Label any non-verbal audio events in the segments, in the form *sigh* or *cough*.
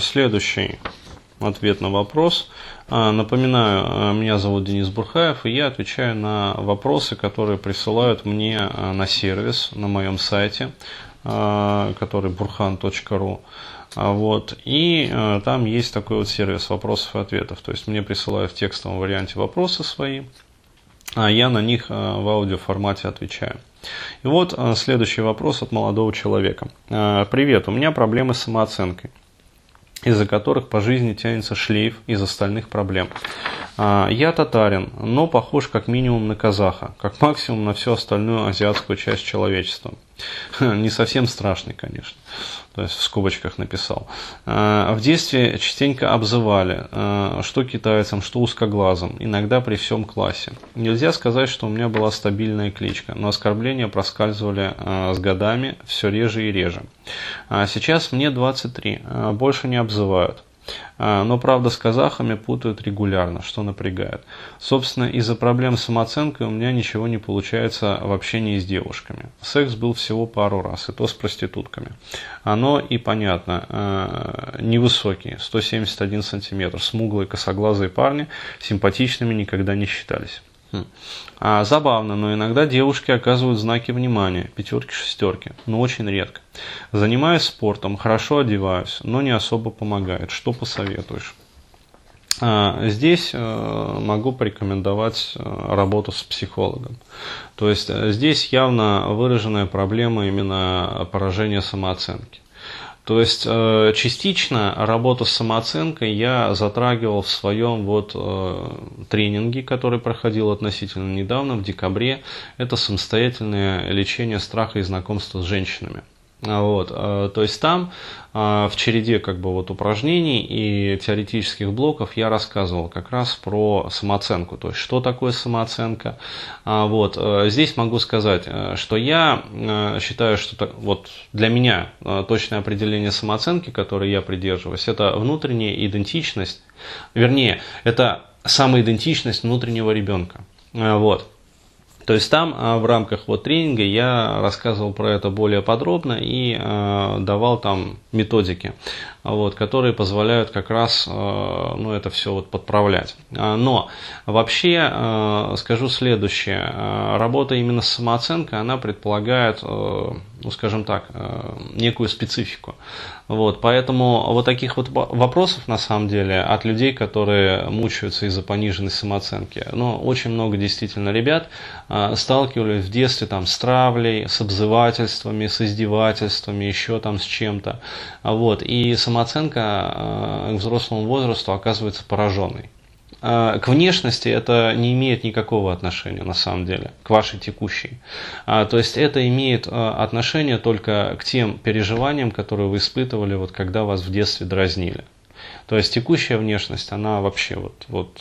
Следующий ответ на вопрос. А, напоминаю, а, меня зовут Денис Бурхаев, и я отвечаю на вопросы, которые присылают мне а, на сервис на моем сайте, который burhan.ru. Вот. И там есть такой вот сервис вопросов и ответов. То есть мне присылают в текстовом варианте вопросы свои, а я на них в аудиоформате отвечаю. И вот следующий вопрос от молодого человека. Привет, у меня проблемы с самооценкой из-за которых по жизни тянется шлейф из остальных проблем. А, я татарин, но похож как минимум на казаха, как *laughs* максимум на всю остальную азиатскую часть человечества. *laughs* Не совсем страшный, конечно. То есть в скобочках написал. А, в детстве частенько обзывали, а, что китайцам, что узкоглазым, иногда при всем классе. Нельзя сказать, что у меня была стабильная кличка, но оскорбления проскальзывали с годами все реже и реже. Сейчас мне 23, больше не обзывают. А, но, правда, с казахами путают регулярно, что напрягает. Собственно, из-за проблем с самооценкой у меня ничего не получается в общении с девушками. Секс был всего пару раз, и то с проститутками. Оно и понятно, а, невысокие, 171 сантиметр, смуглые косоглазые парни, симпатичными никогда не считались. Хм. А, забавно, но иногда девушки оказывают знаки внимания, пятерки, шестерки, но очень редко. Занимаюсь спортом, хорошо одеваюсь, но не особо помогает. Что посоветуешь? А, здесь э, могу порекомендовать э, работу с психологом. То есть э, здесь явно выраженная проблема именно поражения самооценки. То есть э, частично работу с самооценкой я затрагивал в своем вот э, тренинге, который проходил относительно недавно, в декабре. Это самостоятельное лечение страха и знакомства с женщинами. А, вот, э, то есть там а, в череде как бы вот упражнений и теоретических блоков я рассказывал как раз про самооценку, то есть что такое самооценка. А, вот, э, здесь могу сказать, э, что я считаю, что вот для меня точное определение самооценки, которое я придерживаюсь, это внутренняя идентичность, вернее, это самоидентичность внутреннего ребенка. Вот. То есть там а, в рамках вот тренинга я рассказывал про это более подробно и э, давал там методики, вот, которые позволяют как раз э, ну, это все вот подправлять. Но вообще скажу следующее. Работа именно с самооценкой, она предполагает, ну скажем так, некую специфику. Вот, поэтому вот таких вот вопросов на самом деле от людей, которые мучаются из-за пониженной самооценки, ну, очень много действительно ребят э, сталкивались в детстве там с травлей, с обзывательствами, с издевательствами, еще там с чем-то. Вот, и самооценка э, к взрослому возрасту оказывается пораженной. А, к внешности это не имеет никакого отношения на самом деле, к вашей текущей. А, то есть это имеет а, отношение только к тем переживаниям, которые вы испытывали, вот, когда вас в детстве дразнили. То есть текущая внешность, она вообще вот, вот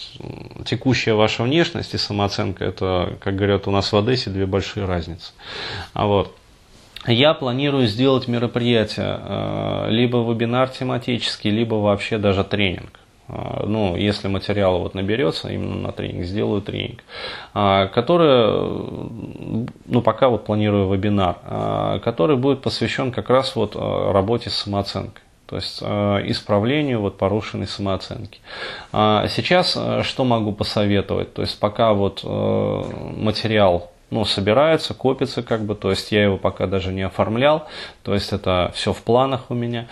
текущая ваша внешность и самооценка, это, как говорят у нас в Одессе, две большие разницы. А вот. Я планирую сделать мероприятие, либо вебинар тематический, либо вообще даже тренинг. А, ну, если материал вот наберется именно на тренинг, сделаю тренинг, а, который, ну, пока вот планирую вебинар, а, который будет посвящен как раз вот работе с самооценкой. То есть исправлению вот порушенной самооценки. Сейчас что могу посоветовать? То есть пока вот материал ну, собирается, копится как бы, то есть я его пока даже не оформлял, то есть это все в планах у меня.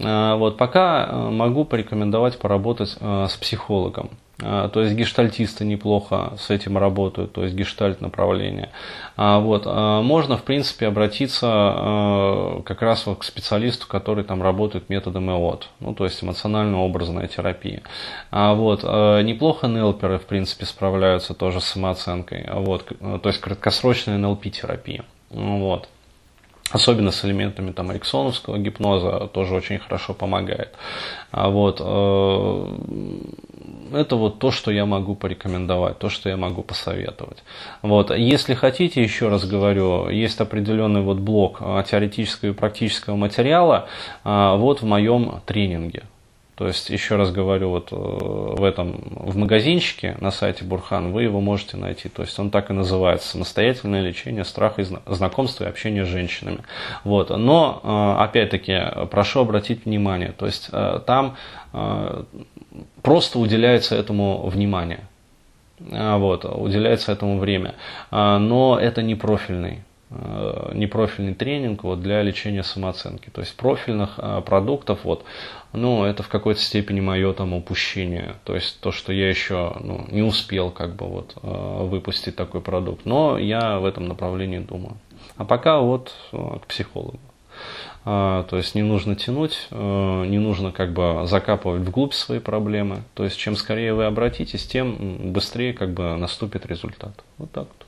А, вот, пока э, могу порекомендовать поработать э, с психологом. А, то есть гештальтисты неплохо с этим работают, то есть гештальт направление. А, вот, можно, в принципе, обратиться как раз вот к специалисту, который там работает методом ЭОТ, ну, то есть эмоционально-образная терапия. Вот, неплохо нелперы, в принципе, справляются тоже с самооценкой, вот, то есть краткосрочная НЛП-терапия. Вот особенно с элементами там эриксоновского гипноза, тоже очень хорошо помогает. А вот, э, это вот то, что я могу порекомендовать, то, что я могу посоветовать. Вот. Если хотите, еще раз говорю, есть определенный вот блок теоретического и практического материала вот в моем тренинге. То есть, еще раз говорю, вот в этом, в магазинчике на сайте Бурхан вы его можете найти. То есть, он так и называется, самостоятельное лечение страха и знакомства и общения с женщинами. Вот. Но, опять-таки, прошу обратить внимание, то есть, там просто уделяется этому внимание. Вот, уделяется этому время. Но это не профильный Э, непрофильный тренинг вот, для лечения самооценки. То есть профильных э, продуктов, вот, ну, это в какой-то степени мое там упущение. То есть то, что я еще ну, не успел как бы вот э, выпустить такой продукт. Но я в этом направлении думаю. А пока вот к психологу. То есть не нужно тянуть, не нужно как бы закапывать вглубь свои проблемы. То есть чем скорее вы обратитесь, тем быстрее как бы наступит результат. Вот так вот.